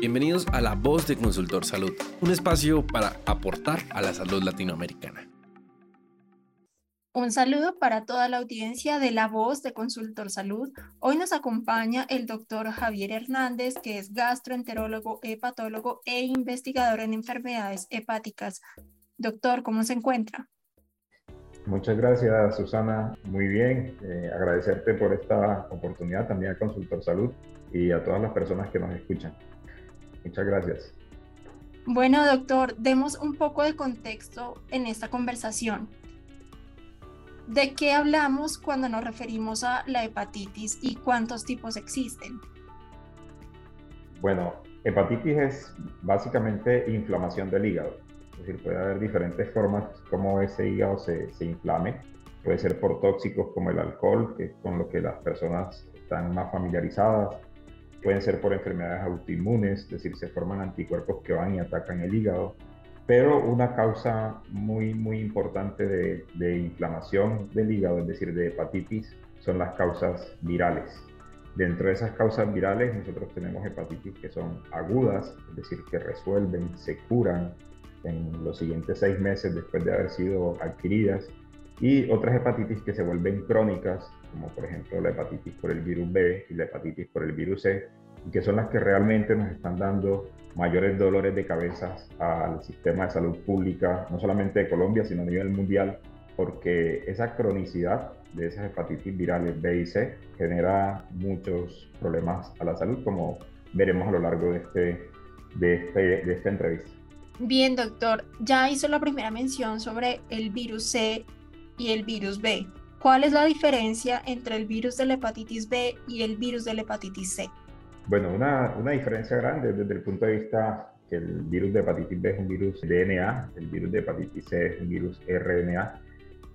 Bienvenidos a La Voz de Consultor Salud, un espacio para aportar a la salud latinoamericana. Un saludo para toda la audiencia de La Voz de Consultor Salud. Hoy nos acompaña el doctor Javier Hernández, que es gastroenterólogo, hepatólogo e investigador en enfermedades hepáticas. Doctor, ¿cómo se encuentra? Muchas gracias, Susana. Muy bien. Eh, agradecerte por esta oportunidad también a Consultor Salud y a todas las personas que nos escuchan. Muchas gracias. Bueno, doctor, demos un poco de contexto en esta conversación. ¿De qué hablamos cuando nos referimos a la hepatitis y cuántos tipos existen? Bueno, hepatitis es básicamente inflamación del hígado. Es decir, puede haber diferentes formas como ese hígado se, se inflame. Puede ser por tóxicos como el alcohol, que es con lo que las personas están más familiarizadas. Pueden ser por enfermedades autoinmunes, es decir, se forman anticuerpos que van y atacan el hígado pero una causa muy, muy importante de, inflamación del hígado, es decir, de hepatitis, son las causas virales. Dentro de esas causas virales nosotros tenemos hepatitis que son agudas, es decir, que resuelven, se curan en los siguientes seis meses después de haber sido adquiridas, y otras hepatitis que se vuelven crónicas, como por ejemplo la hepatitis por el virus B y la hepatitis por el virus C, que son las que realmente nos están dando mayores dolores de cabeza al sistema de salud pública, no solamente de Colombia, sino a nivel mundial, porque esa cronicidad de esas hepatitis virales B y C genera muchos problemas a la salud, como veremos a lo largo de, este, de, este, de esta entrevista. Bien, doctor, ya hizo la primera mención sobre el virus C y el virus B. ¿Cuál es la diferencia entre el virus de la hepatitis B y el virus de la hepatitis C? Bueno, una, una, diferencia grande desde el punto de vista que el virus de hepatitis B es un virus DNA, el virus de hepatitis C es un virus RNA.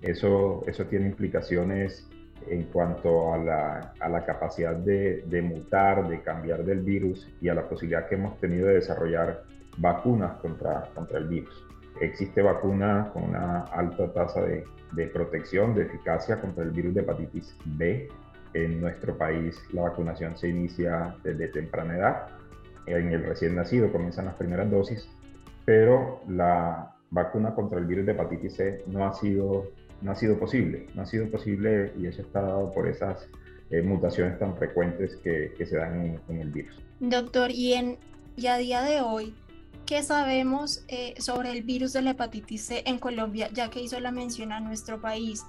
Eso, eso tiene implicaciones en cuanto a la, a la capacidad de, de, mutar, de cambiar del virus y a la posibilidad que hemos tenido de desarrollar vacunas contra, contra el virus. Existe vacuna con una alta tasa de, de protección, de eficacia contra el virus de hepatitis B, en nuestro país la vacunación se inicia desde temprana edad. En el recién nacido comienzan las primeras dosis, pero la vacuna contra el virus de hepatitis C no ha sido, no ha sido posible. No ha sido posible y eso está dado por esas eh, mutaciones tan frecuentes que, que se dan en, el virus. Doctor, y, en, y a día de hoy, ¿qué sabemos eh, sobre el virus de la hepatitis C en Colombia, ya que hizo la mención a nuestro país?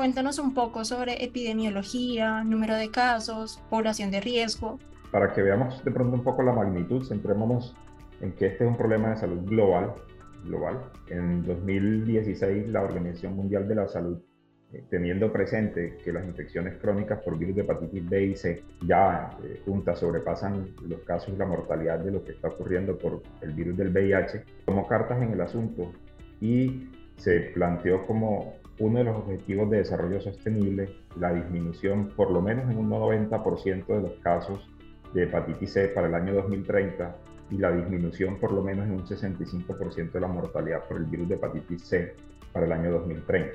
Cuéntanos un poco sobre epidemiología, número de casos, población de riesgo. Para que veamos de pronto un poco la magnitud, centrémonos en que este es un problema de salud global. global. En 2016, la Organización Mundial de la Salud, eh, teniendo presente que las infecciones crónicas por virus de hepatitis B y C ya eh, juntas sobrepasan los casos y la mortalidad de lo que está ocurriendo por el virus del VIH, tomó cartas en el asunto y se planteó como uno de los objetivos de desarrollo sostenible la disminución por lo menos en un 90% de los casos de hepatitis C para el año 2030 y la disminución por lo menos en un 65% de la mortalidad por el virus de hepatitis C para el año 2030.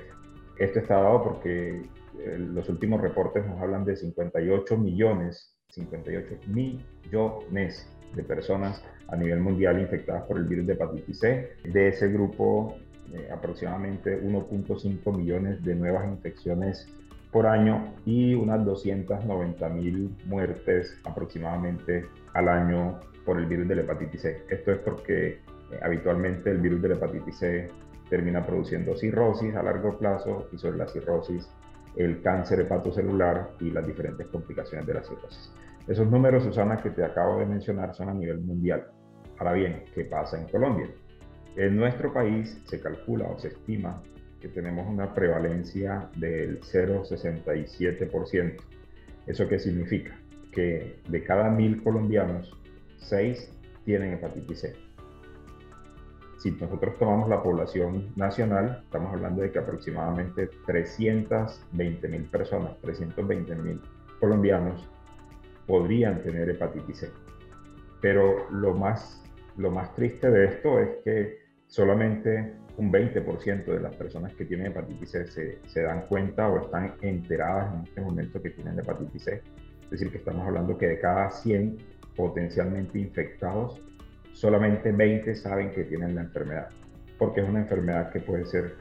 Esto está dado porque eh, los últimos reportes nos hablan de 58 millones, 58 millones de personas a nivel mundial infectadas por el virus de hepatitis C. De ese grupo, eh, aproximadamente 1.5 millones de nuevas infecciones por año y unas 290 mil muertes aproximadamente al año por el virus de la hepatitis C. Esto es porque eh, habitualmente el virus de la hepatitis C termina produciendo cirrosis a largo plazo y sobre la cirrosis el cáncer hepatocelular y las diferentes complicaciones de la cirrosis. Esos números, Susana, que te acabo de mencionar son a nivel mundial. Ahora bien, ¿qué pasa en Colombia? En nuestro país se calcula o se estima que tenemos una prevalencia del 0,67%. ¿Eso qué significa? Que de cada mil colombianos, 6 tienen hepatitis C. Si nosotros tomamos la población nacional, estamos hablando de que aproximadamente 320 mil personas, 320 mil colombianos podrían tener hepatitis C. Pero lo más, lo más triste de esto es que solamente un 20% de las personas que tienen hepatitis C se, dan cuenta o están enteradas en este momento que tienen hepatitis C. Es decir, que estamos hablando que de cada 100 potencialmente infectados, solamente 20 saben que tienen la enfermedad, porque es una enfermedad que puede ser,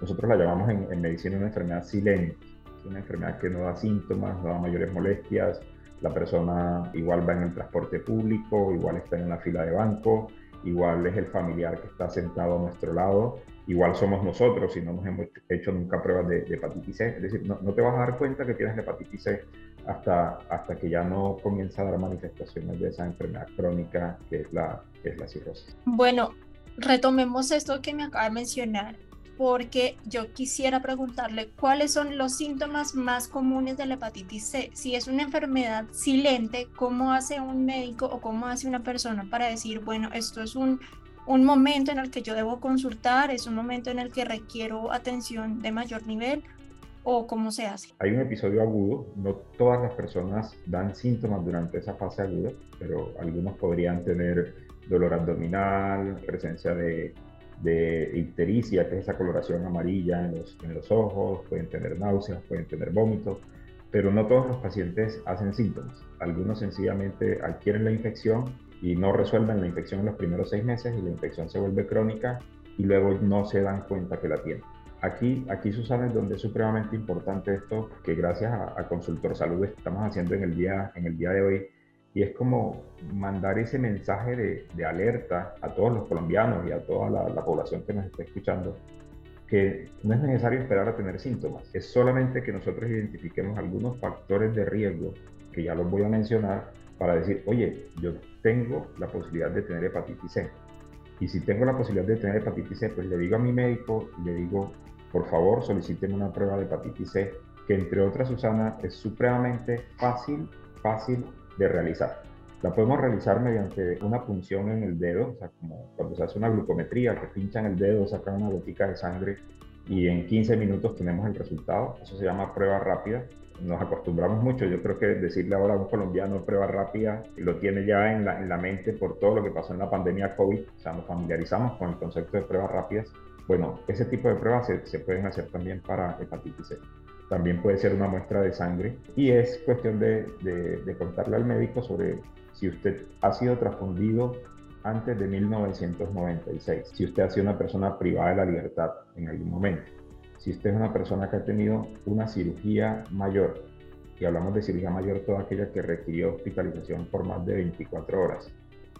nosotros la llamamos en, medicina una enfermedad silente, una enfermedad que no da síntomas, no da mayores molestias, la persona igual va en el transporte público, igual está en la fila de banco, igual es el familiar que está sentado a nuestro lado, igual somos nosotros si no nos hemos hecho nunca pruebas de, hepatitis C. Es decir, no, te vas a dar cuenta que tienes hepatitis C hasta, hasta que ya no comienza a dar manifestaciones de esa enfermedad crónica que es la, que es la cirrosis. Bueno, retomemos esto que me acaba de mencionar porque yo quisiera preguntarle cuáles son los síntomas más comunes de la hepatitis C. Si es una enfermedad silente, ¿cómo hace un médico o cómo hace una persona para decir, bueno, esto es un, un momento en el que yo debo consultar, es un momento en el que requiero atención de mayor nivel? ¿O cómo se hace? Hay un episodio agudo, no todas las personas dan síntomas durante esa fase aguda, pero algunos podrían tener dolor abdominal, presencia de de ictericia, que es esa coloración amarilla en los, en los ojos, pueden tener náuseas, pueden tener vómitos, pero no todos los pacientes hacen síntomas. Algunos sencillamente adquieren la infección y no resuelven la infección en los primeros seis meses y la infección se vuelve crónica y luego no se dan cuenta que la tienen. Aquí, aquí Susana, es donde es supremamente importante esto que gracias a, a Consultor Salud estamos haciendo en el día, en el día de hoy, y es como mandar ese mensaje de, alerta a todos los colombianos y a toda la, población que nos está escuchando, que no es necesario esperar a tener síntomas, es solamente que nosotros identifiquemos algunos factores de riesgo, que ya los voy a mencionar, para decir, oye, yo tengo la posibilidad de tener hepatitis C. Y si tengo la posibilidad de tener hepatitis C, pues le digo a mi médico, le digo, por favor, soliciten una prueba de hepatitis C, que entre otras, Susana, es supremamente fácil, fácil de realizar. La podemos realizar mediante una punción en el dedo, o sea, como cuando se hace una glucometría, que pinchan el dedo, sacan una gotica de sangre y en 15 minutos tenemos el resultado. Eso se llama prueba rápida. Nos acostumbramos mucho, yo creo que decirle ahora a un colombiano prueba rápida lo tiene ya en la, en mente por todo lo que pasó en la pandemia COVID, o sea, nos familiarizamos con el concepto de pruebas rápidas. Bueno, ese tipo de pruebas se pueden hacer también para hepatitis C también puede ser una muestra de sangre. Y es cuestión de, contarle al médico sobre si usted ha sido transfundido antes de 1996, si usted ha sido una persona privada de la libertad en algún momento, si usted es una persona que ha tenido una cirugía mayor, y hablamos de cirugía mayor toda aquella que requirió hospitalización por más de 24 horas,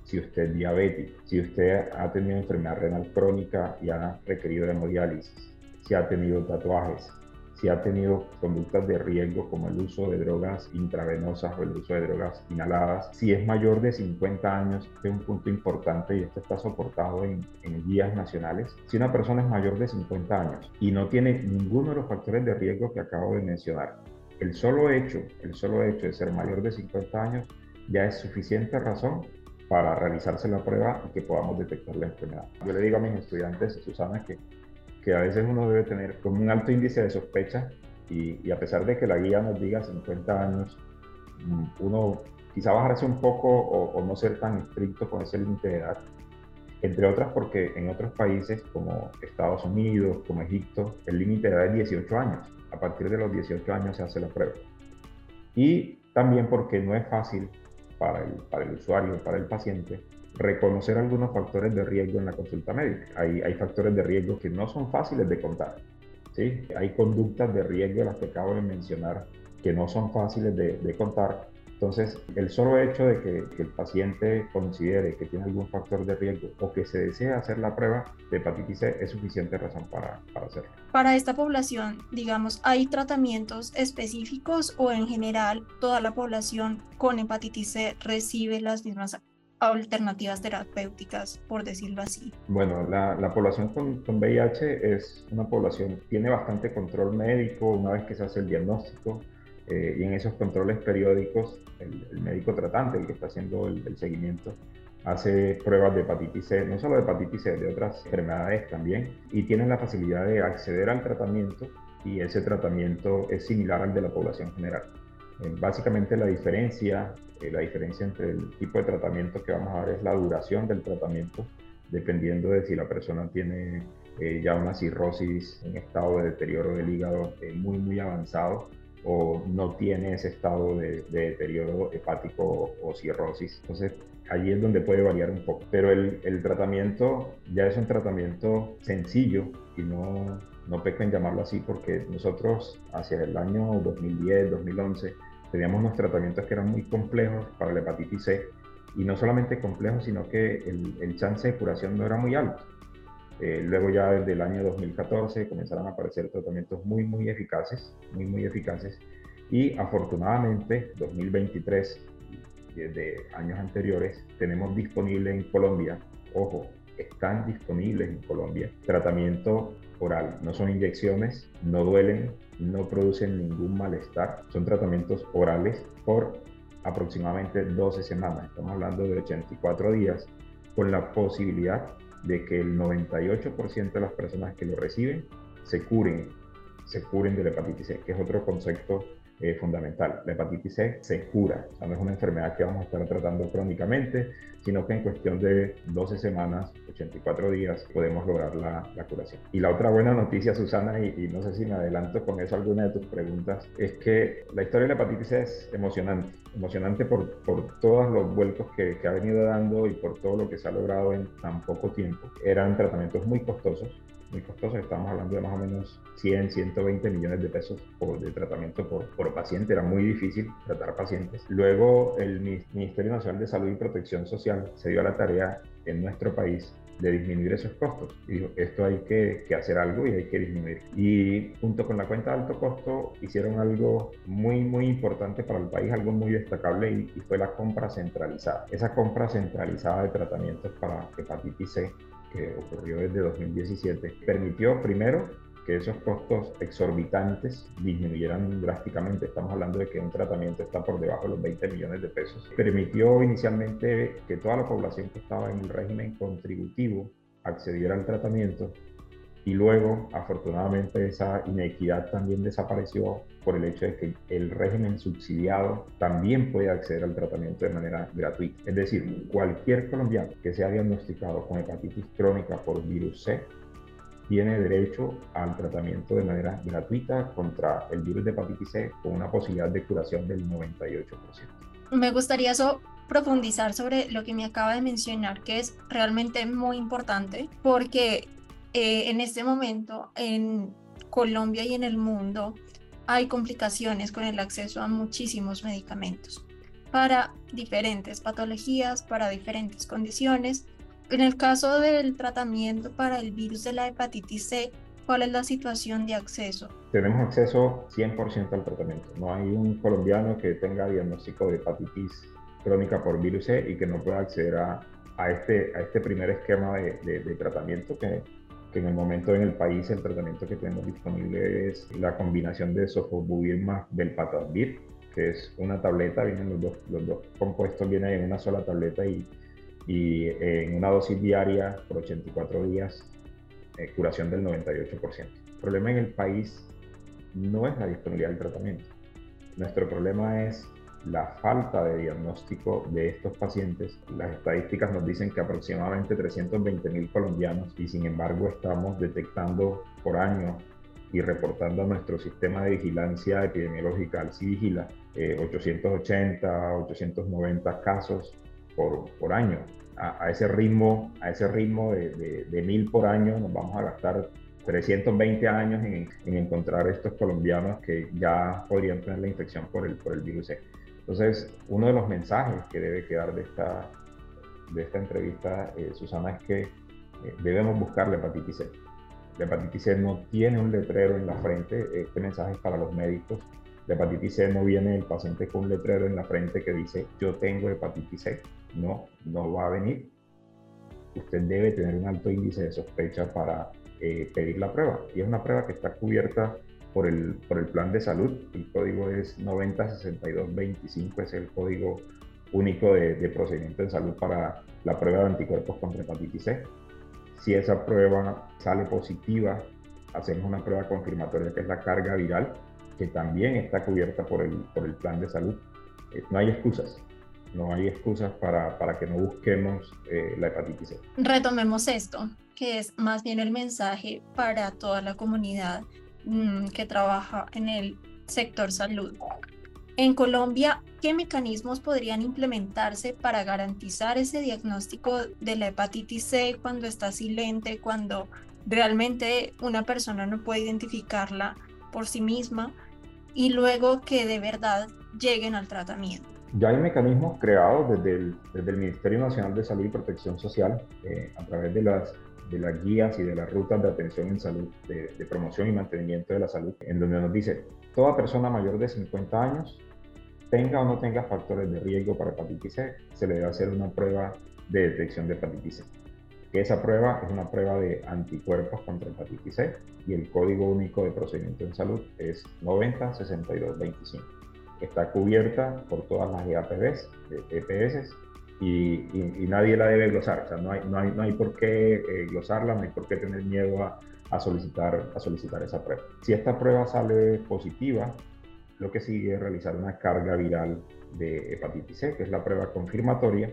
si usted es diabético, si usted ha tenido enfermedad renal crónica y ha requerido hemodiálisis, si ha tenido tatuajes, si ha tenido conductas de riesgo como el uso de drogas intravenosas o el uso de drogas inhaladas. Si es mayor de 50 años, este es un punto importante y esto está soportado en, en guías nacionales. Si una persona es mayor de 50 años y no tiene ninguno de los factores de riesgo que acabo de mencionar, el solo hecho, el solo hecho de ser mayor de 50 años ya es suficiente razón para realizarse la prueba y que podamos detectar la enfermedad. Yo le digo a mis estudiantes, Susana, que que a veces uno debe tener como un alto índice de sospecha y, a pesar de que la guía nos diga 50 años, mm, uno quizá bajarse un poco o, no ser tan estricto con ese límite de edad, entre otras porque en otros países como Estados Unidos, como Egipto, el límite de edad es 18 años. A partir de los 18 años se hace la prueba. Y también porque no es fácil para el, para el usuario, para el paciente, reconocer algunos factores de riesgo en la consulta médica. Hay, hay factores de riesgo que no son fáciles de contar. ¿sí? Hay conductas de riesgo, las que acabo de mencionar, que no son fáciles de, contar. Entonces, el solo hecho de que, el paciente considere que tiene algún factor de riesgo o que se desea hacer la prueba de hepatitis C es suficiente razón para, para hacerlo. Para esta población, digamos, ¿hay tratamientos específicos o en general toda la población con hepatitis C recibe las mismas alternativas terapéuticas, por decirlo así? Bueno, la, la población con, con, VIH es una población, tiene bastante control médico una vez que se hace el diagnóstico eh, y en esos controles periódicos el, médico tratante, el que está haciendo el, seguimiento, hace pruebas de hepatitis C, no solo de hepatitis C, de otras enfermedades también, y tienen la facilidad de acceder al tratamiento y ese tratamiento es similar al de la población general. Eh, básicamente la diferencia, eh, la diferencia entre el tipo de tratamiento que vamos a dar es la duración del tratamiento, dependiendo de si la persona tiene eh, ya una cirrosis en estado de deterioro del hígado muy, muy avanzado o no tiene ese estado de, deterioro hepático o, cirrosis. Entonces, allí es donde puede variar un poco. Pero el, el tratamiento ya es un tratamiento sencillo y no, no peco en llamarlo así porque nosotros hacia el año 2010, 2011, teníamos unos tratamientos que eran muy complejos para la hepatitis C y no solamente complejos, sino que el, el chance de curación no era muy alto. Eh, luego ya desde el año 2014 comenzaron a aparecer tratamientos muy, muy eficaces, muy, muy eficaces. Y afortunadamente 2023, desde años anteriores, tenemos disponible en Colombia, ojo, están disponibles en Colombia, tratamiento oral. No son inyecciones, no duelen, no producen ningún malestar. Son tratamientos orales por aproximadamente 12 semanas. Estamos hablando de 84 días con la posibilidad de que el 98% de las personas que lo reciben se curen, se curen de la hepatitis C, que es otro concepto eh, fundamental. La hepatitis C se cura, o sea, no es una enfermedad que vamos a estar tratando crónicamente, sino que en cuestión de 12 semanas, 84 días, podemos lograr la, curación. Y la otra buena noticia, Susana, y, no sé si me adelanto con eso alguna de tus preguntas, es que la historia de la hepatitis C es emocionante, emocionante por, por todos los vuelcos que, que ha venido dando y por todo lo que se ha logrado en tan poco tiempo. Eran tratamientos muy costosos, muy costoso, estamos hablando de más o menos 100, 120 millones de pesos por, de tratamiento por, por paciente, era muy difícil tratar pacientes. Luego el Ministerio Nacional de Salud y Protección Social se dio a la tarea en nuestro país de disminuir esos costos. Y dijo, esto hay que, que, hacer algo y hay que disminuir. Y junto con la cuenta de alto costo hicieron algo muy, muy importante para el país, algo muy destacable y, y fue la compra centralizada. Esa compra centralizada de tratamientos para hepatitis C que ocurrió desde 2017, permitió primero que esos costos exorbitantes disminuyeran drásticamente. Estamos hablando de que un tratamiento está por debajo de los 20 millones de pesos. Permitió inicialmente que toda la población que estaba en el régimen contributivo accediera al tratamiento y luego, afortunadamente, esa inequidad también desapareció por el hecho de que el régimen subsidiado también puede acceder al tratamiento de manera gratuita. Es decir, cualquier colombiano que sea diagnosticado con hepatitis crónica por virus C tiene derecho al tratamiento de manera gratuita contra el virus de hepatitis C con una posibilidad de curación del 98%. Me gustaría eso profundizar sobre lo que me acaba de mencionar, que es realmente muy importante, porque eh, en este momento en Colombia y en el mundo hay complicaciones con el acceso a muchísimos medicamentos para diferentes patologías, para diferentes condiciones. En el caso del tratamiento para el virus de la hepatitis C, ¿cuál es la situación de acceso? Tenemos acceso 100% al tratamiento. No hay un colombiano que tenga diagnóstico de hepatitis crónica por virus C y que no pueda acceder a, a este, a este primer esquema de, de, de tratamiento que en el momento en el país el tratamiento que tenemos disponible es la combinación de sofosbuvir más velpatasvir, que es una tableta, vienen los dos, los dos compuestos, vienen en una sola tableta y, y en una dosis diaria por 84 días, eh, curación del 98%. El problema en el país no es la disponibilidad del tratamiento. Nuestro problema es la falta de diagnóstico de estos pacientes. Las estadísticas nos dicen que aproximadamente 320 mil colombianos y sin embargo estamos detectando por año y reportando a nuestro sistema de vigilancia epidemiológica, al CIVIGILA, 880, 890 casos por, por año. A, ese ritmo, a ese ritmo de, de, mil por año nos vamos a gastar 320 años en, en, encontrar estos colombianos que ya podrían tener la infección por el, por el virus C. Entonces, uno de los mensajes que debe quedar de esta, de esta entrevista, eh, Susana, es que eh, debemos buscar la hepatitis C. La hepatitis C no tiene un letrero en la frente, este mensaje es para los médicos. La hepatitis C no viene el paciente con un letrero en la frente que dice yo tengo hepatitis C. No, no va a venir. Usted debe tener un alto índice de sospecha para eh, pedir la prueba. Y es una prueba que está cubierta por el, por el plan de salud. El código es 906225, es el código único de, de, procedimiento en salud para la prueba de anticuerpos contra hepatitis C. Si esa prueba sale positiva, hacemos una prueba confirmatoria que es la carga viral, que también está cubierta por el, por el plan de salud. Eh, no hay excusas, no hay excusas para, para que no busquemos eh, la hepatitis C. Retomemos esto, que es más bien el mensaje para toda la comunidad Mm, que trabaja en el sector salud. En Colombia, ¿qué mecanismos podrían implementarse para garantizar ese diagnóstico de la hepatitis C cuando está silente, cuando realmente una persona no puede identificarla por sí misma y luego que de verdad lleguen al tratamiento? Ya hay mecanismos creados desde el, Ministerio Nacional de Salud y Protección Social eh, a través de las de las guías y de las rutas de atención en salud, de, promoción y mantenimiento de la salud, en donde nos dice, toda persona mayor de 50 años tenga o no tenga factores de riesgo para hepatitis C, se le debe hacer una prueba de detección de hepatitis C. Esa prueba es una prueba de anticuerpos contra hepatitis C y el código único de procedimiento en salud es 906225. Está cubierta por todas las EAPBs, EPS, y, y, nadie la debe glosar. O sea, no hay, no hay, no hay por qué eh, glosarla, no hay por qué tener miedo a, a, solicitar, a solicitar esa prueba. Si esta prueba sale positiva, lo que sigue es realizar una carga viral de hepatitis C, que es la prueba confirmatoria.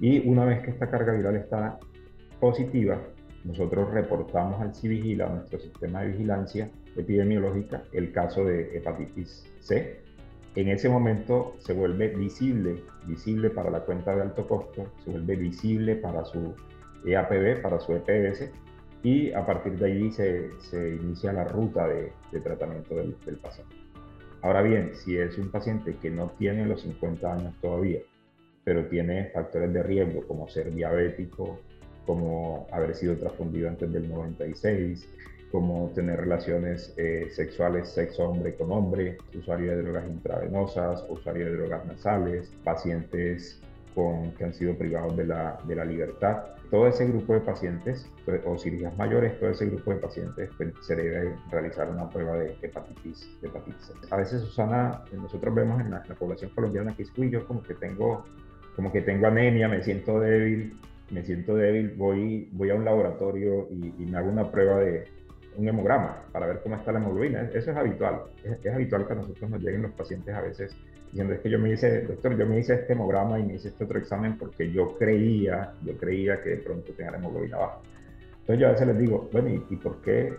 Y una vez que esta carga viral está positiva, nosotros reportamos al CIVIGILA, nuestro sistema de vigilancia epidemiológica, el caso de hepatitis C. En ese momento se vuelve visible, visible para la cuenta de alto costo, se vuelve visible para su EAPB, para su EPS, y a partir de allí se, inicia la ruta de, de tratamiento del, del paciente. Ahora bien, si es un paciente que no tiene los 50 años todavía, pero tiene factores de riesgo como ser diabético, como haber sido transfundido antes del 96, como tener relaciones eh, sexuales sexo hombre con hombre, usuario de drogas intravenosas, usuario de drogas nasales, pacientes con, que han sido privados de la, de la libertad. Todo ese grupo de pacientes, pues, o cirugías mayores, todo ese grupo de pacientes pues, se debe realizar una prueba de hepatitis, de hepatitis. A veces, Susana, nosotros vemos en la, la población colombiana que es, uy, yo como que tengo como que tengo anemia, me siento débil, me siento débil, voy, voy a un laboratorio y, y, me hago una prueba de un hemograma para ver cómo está la hemoglobina. Eso es habitual. Es, es, habitual que a nosotros nos lleguen los pacientes a veces diciendo, es que yo me hice, doctor, yo me hice este hemograma y me hice este otro examen porque yo creía, yo creía que de pronto tenía la hemoglobina baja. Entonces yo a veces les digo, bueno, ¿y, y por qué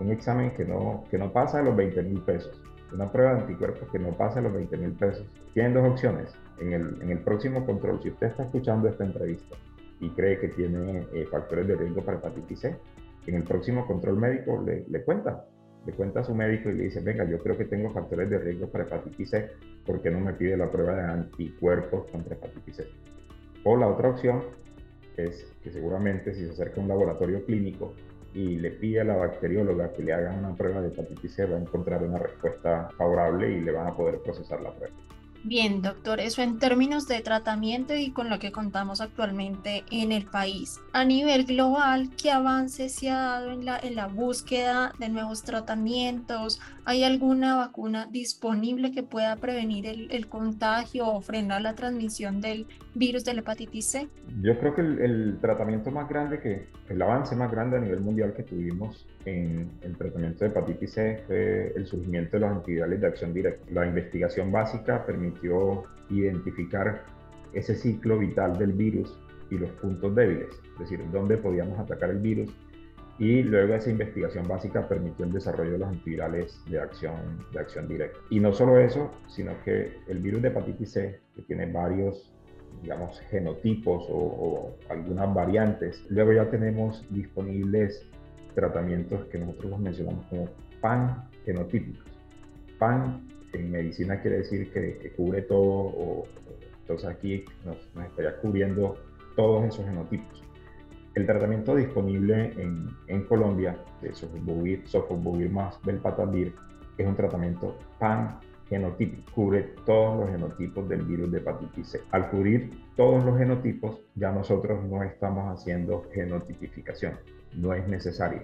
un examen que no, que no pasa de los 20 mil pesos? Una prueba de anticuerpos que no pasa de los 20 mil pesos. Tienen dos opciones. En el, en el próximo control, si usted está escuchando esta entrevista y cree que tiene eh, factores de riesgo para hepatitis C, en el próximo control médico le, cuenta, le cuenta a su médico y le dice, venga, yo creo que tengo factores de riesgo para hepatitis C, ¿por qué no me pide la prueba de anticuerpos contra hepatitis C? O la otra opción es que seguramente si se acerca a un laboratorio clínico y le pide a la bacterióloga que le hagan una prueba de hepatitis C, va a encontrar una respuesta favorable y le van a poder procesar la prueba. Bien, doctor, eso en términos de tratamiento y con lo que contamos actualmente en el país. A nivel global, ¿qué avance se ha dado en la, en la búsqueda de nuevos tratamientos? ¿Hay alguna vacuna disponible que pueda prevenir el, el contagio o frenar la transmisión del virus de la hepatitis C? Yo creo que el, el, tratamiento más grande, que el avance más grande a nivel mundial que tuvimos en el tratamiento de hepatitis C fue el surgimiento de los antivirales de acción directa. La investigación básica permitió identificar ese ciclo vital del virus y los puntos débiles, es decir, dónde podíamos atacar el virus y luego esa investigación básica permitió el desarrollo de los antivirales de acción, de acción directa. Y no solo eso, sino que el virus de hepatitis C, que tiene varios digamos, genotipos o, algunas variantes. Luego ya tenemos disponibles tratamientos que nosotros los mencionamos como pan genotípicos. Pan en medicina quiere decir que, que cubre todo, o, entonces aquí nos, nos, estaría cubriendo todos esos genotipos. El tratamiento disponible en, en Colombia de sofosbuvir, sofosbuvir más belpatavir es un tratamiento pan genotípico, cubre todos los genotipos del virus de hepatitis C. Al cubrir todos los genotipos, ya nosotros no estamos haciendo genotipificación, no es necesario.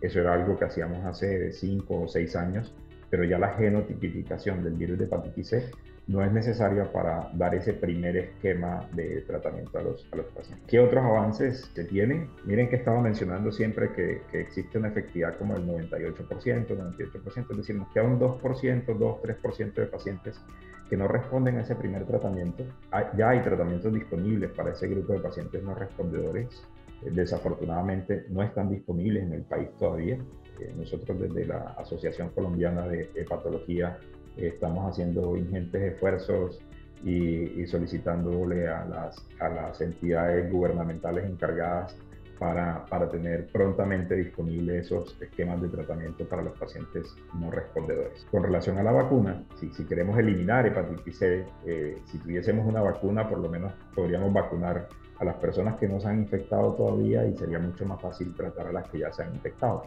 Eso era algo que hacíamos hace 5 o 6 años, pero ya la genotipificación del virus de hepatitis C no es necesaria para dar ese primer esquema de tratamiento a los, a los pacientes. ¿Qué otros avances se tienen? Miren que estaba mencionando siempre que, existe una efectividad como el 98%, 98%, es decir, nos queda un 2%, 2, 3% de pacientes que no responden a ese primer tratamiento. Ya hay tratamientos disponibles para ese grupo de pacientes no respondedores. Desafortunadamente no están disponibles en el país todavía. nosotros desde la Asociación Colombiana de Hepatología estamos haciendo ingentes esfuerzos y, solicitándole a las, a las entidades gubernamentales encargadas para, para, tener prontamente disponibles esos esquemas de tratamiento para los pacientes no respondedores. Con relación a la vacuna, si, si queremos eliminar hepatitis C, eh, si tuviésemos una vacuna, por lo menos podríamos vacunar a las personas que no se han infectado todavía y sería mucho más fácil tratar a las que ya se han infectado,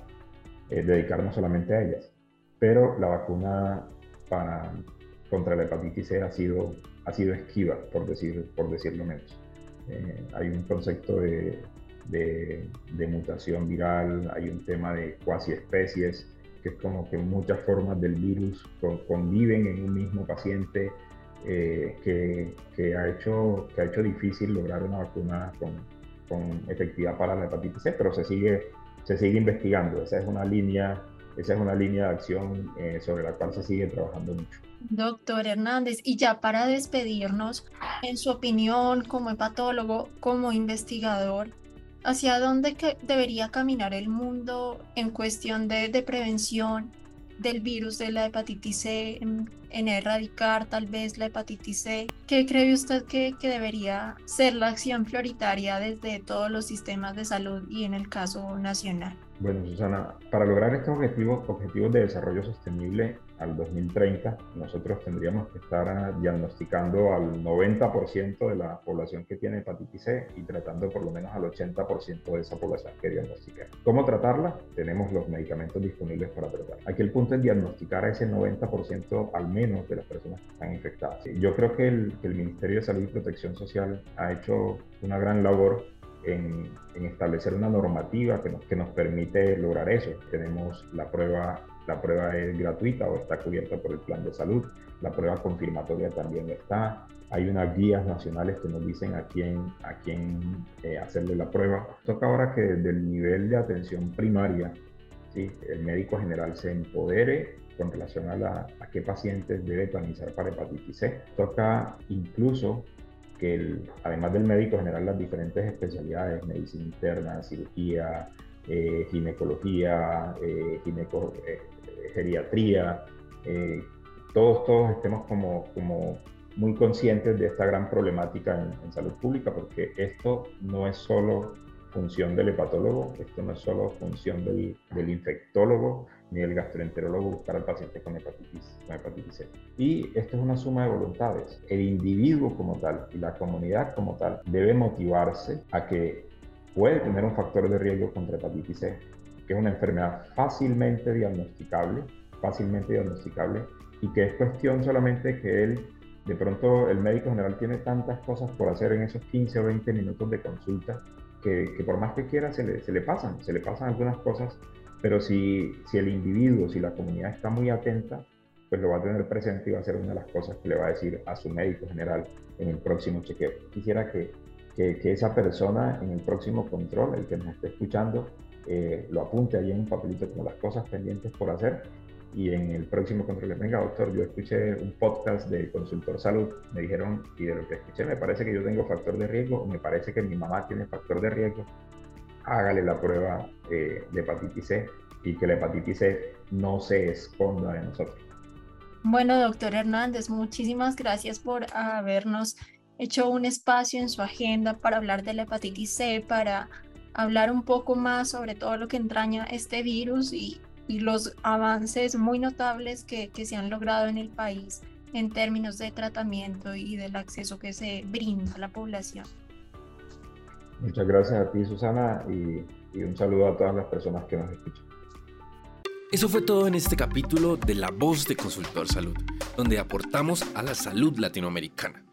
eh, dedicarnos solamente a ellas. Pero la vacuna para, contra la hepatitis C ha sido, ha sido esquiva, por, decir, por decirlo menos. Eh, hay un concepto de, de, mutación viral, hay un tema de cuasi especies, que es como que muchas formas del virus conviven en un mismo paciente, eh, que, que, ha hecho, que ha hecho difícil lograr una vacuna con, con efectividad para la hepatitis C, pero se sigue, se sigue investigando. Esa es una línea esa es una línea de acción eh, sobre la cual se sigue trabajando mucho. Doctor Hernández, y ya para despedirnos, en su opinión como hepatólogo, como investigador, ¿hacia dónde debería caminar el mundo en cuestión de, prevención del virus de la hepatitis C, en, erradicar tal vez la hepatitis C. ¿Qué cree usted que, debería ser la acción prioritaria desde todos los sistemas de salud y en el caso nacional? Bueno, Susana, para lograr estos objetivos, objetivos de desarrollo sostenible al 2030, nosotros tendríamos que estar diagnosticando al 90% de la población que tiene hepatitis C y tratando por lo menos al 80% de esa población que diagnostica. ¿Cómo tratarla? Tenemos los medicamentos disponibles para tratar. Aquí el punto es diagnosticar a ese 90% al menos de las personas que están infectadas. Yo creo que el, que el Ministerio de Salud y Protección Social ha hecho una gran labor en, establecer una normativa que nos, que nos permite lograr eso. Tenemos la prueba, la prueba es gratuita o está cubierta por el plan de salud, la prueba confirmatoria también está, hay unas guías nacionales que nos dicen a quién, a quién eh, hacerle la prueba. Toca ahora que desde el nivel de atención primaria, ¿sí? el médico general se empodere con relación a, la, a qué pacientes debe planizar para hepatitis C. Toca incluso además del médico general las diferentes especialidades, medicina interna, cirugía, eh, ginecología, eh, eh, geriatría, todos, todos estemos como, como muy conscientes de esta gran problemática en, salud pública, porque esto no es solo función del hepatólogo, esto no es solo función del, del infectólogo, ni el gastroenterólogo buscar al paciente con hepatitis, con hepatitis C. Y esto es una suma de voluntades. El individuo como tal y la comunidad como tal debe motivarse a que puede tener un factor de riesgo contra hepatitis C, que es una enfermedad fácilmente diagnosticable, fácilmente diagnosticable y que es cuestión solamente que él, de pronto el médico general tiene tantas cosas por hacer en esos 15 o 20 minutos de consulta que, por más que quiera se le, se le pasan, se le pasan algunas cosas pero si, si el individuo, si la comunidad está muy atenta, pues lo va a tener presente y va a ser una de las cosas que le va a decir a su médico general en el próximo chequeo. Quisiera que, que, esa persona en el próximo control, el que nos esté escuchando, eh, lo apunte ahí en un papelito como las cosas pendientes por hacer y en el próximo control venga, doctor, yo escuché un podcast de Consultor Salud, me dijeron, y de lo que escuché me parece que yo tengo factor de riesgo, o me parece que mi mamá tiene factor de riesgo, hágale la prueba eh, de hepatitis C y que la hepatitis C no se esconda de nosotros. Bueno, doctor Hernández, muchísimas gracias por habernos hecho un espacio en su agenda para hablar de la hepatitis C, para hablar un poco más sobre todo lo que entraña este virus y, los avances muy notables que se han logrado en el país en términos de tratamiento y del acceso que se brinda a la población. Muchas gracias a ti, Susana, y, un saludo a todas las personas que nos escuchan. Eso fue todo en este capítulo de La Voz de Consultor Salud, donde aportamos a la salud latinoamericana.